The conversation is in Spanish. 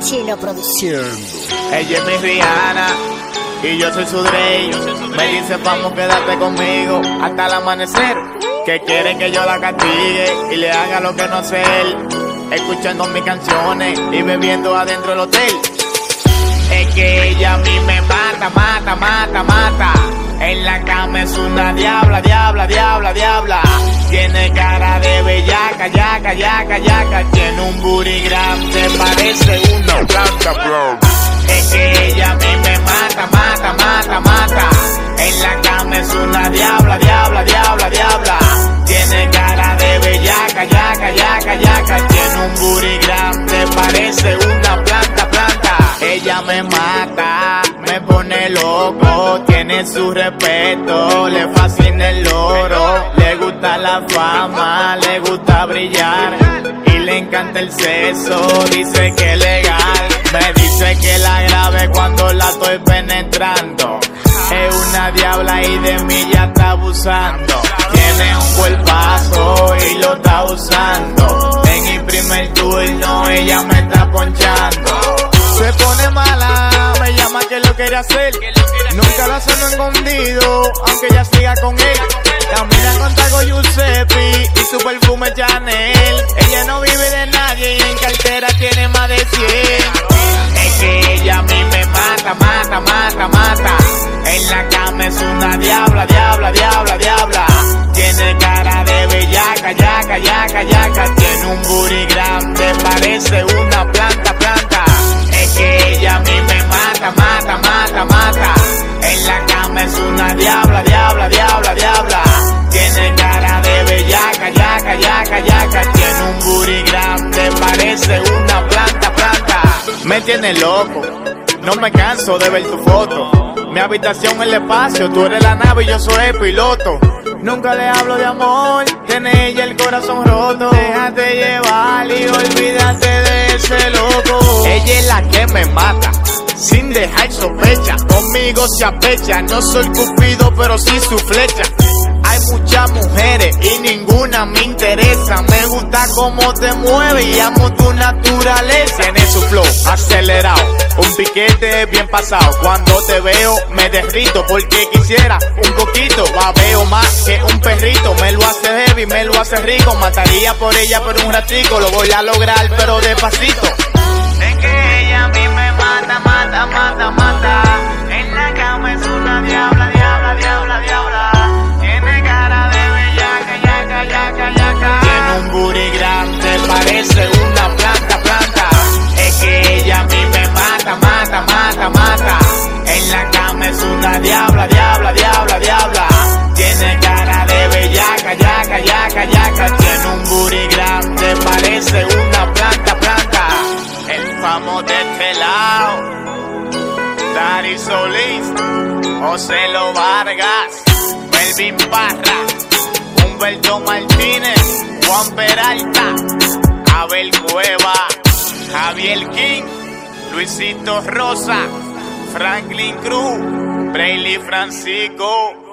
Chino Producción. Ella es mi Rihanna y yo soy su Drake. Me dice vamos quédate conmigo hasta el amanecer. Que quiere que yo la castigue y le haga lo que no hace él. Escuchando mis canciones y bebiendo adentro del hotel. Es que ella a mí me mata, mata, mata, mata. En la cama es una diabla, diabla, diabla, diabla. Tiene cara de bellaca, yaca, yaca, yaca. Tiene un booty grande, parece una planta, bro. Es que ella a mí me mata, mata, mata, mata. En la cama es una diabla, diabla, diabla, diabla. Tiene cara de bellaca, yaca, yaca, yaca. Tiene un booty grande, parece una planta, planta. Ella me mata, me pone loco, tiene su respeto, le fascina el oro, le gusta la fama, y le encanta el sexo, dice que legal, me dice que la grave cuando la estoy penetrando. Es una diabla y de mí ya está abusando. Tiene un cuerpazo y lo está usando. En mi primer turno ella me está ponchando. Se pone mala, me llama que lo quiere hacer. Nunca lo hace escondido, aunque ella siga cartera tiene más de 100. Es que ella a mí me mata, mata, mata, mata. En la cama es una diabla, diabla, diabla, diabla. Tiene cara de bellaca, yaca, yaca, yaca. Tiene un booty grande, parece una planta, planta. Es que ella a mí me mata, mata, mata, mata. En la cama es una diabla, parece una planta, planta. Me tiene loco, no me canso de ver tu foto. Mi habitación es el espacio, tú eres la nave y yo soy el piloto. Nunca le hablo de amor, tiene ella el corazón roto. Déjate llevar y olvídate de ese loco. Ella es la que me mata, sin dejar sospecha. Conmigo se apecha, no soy cupido, pero sí su flecha. Muchas mujeres y ninguna me interesa. Me gusta cómo te mueve y amo tu naturaleza. Tiene su flow acelerado, un piquete bien pasado. Cuando te veo me derrito porque quisiera un poquito. Babeo más que un perrito. Me lo hace heavy, me lo hace rico. Mataría por ella por un ratico. Lo voy a lograr, pero despacito. Es que ella a mí me mata, mata, mata, mata. Parece una planta, planta. Es que ella a mí me mata, mata, mata, mata. En la cama es una diabla, diabla, diabla, diabla. Tiene cara de bellaca, yaca, yaca, yaca. Tiene un booty grande, parece una planta, planta. El famo de este lado. Dari Solís, Joselo Vargas, Melvin Parra, Humberto Martínez, Juan Peralta, Abel Cueva, Javier King, Luisito Rosa, Franklin Cruz, Brayley Francisco,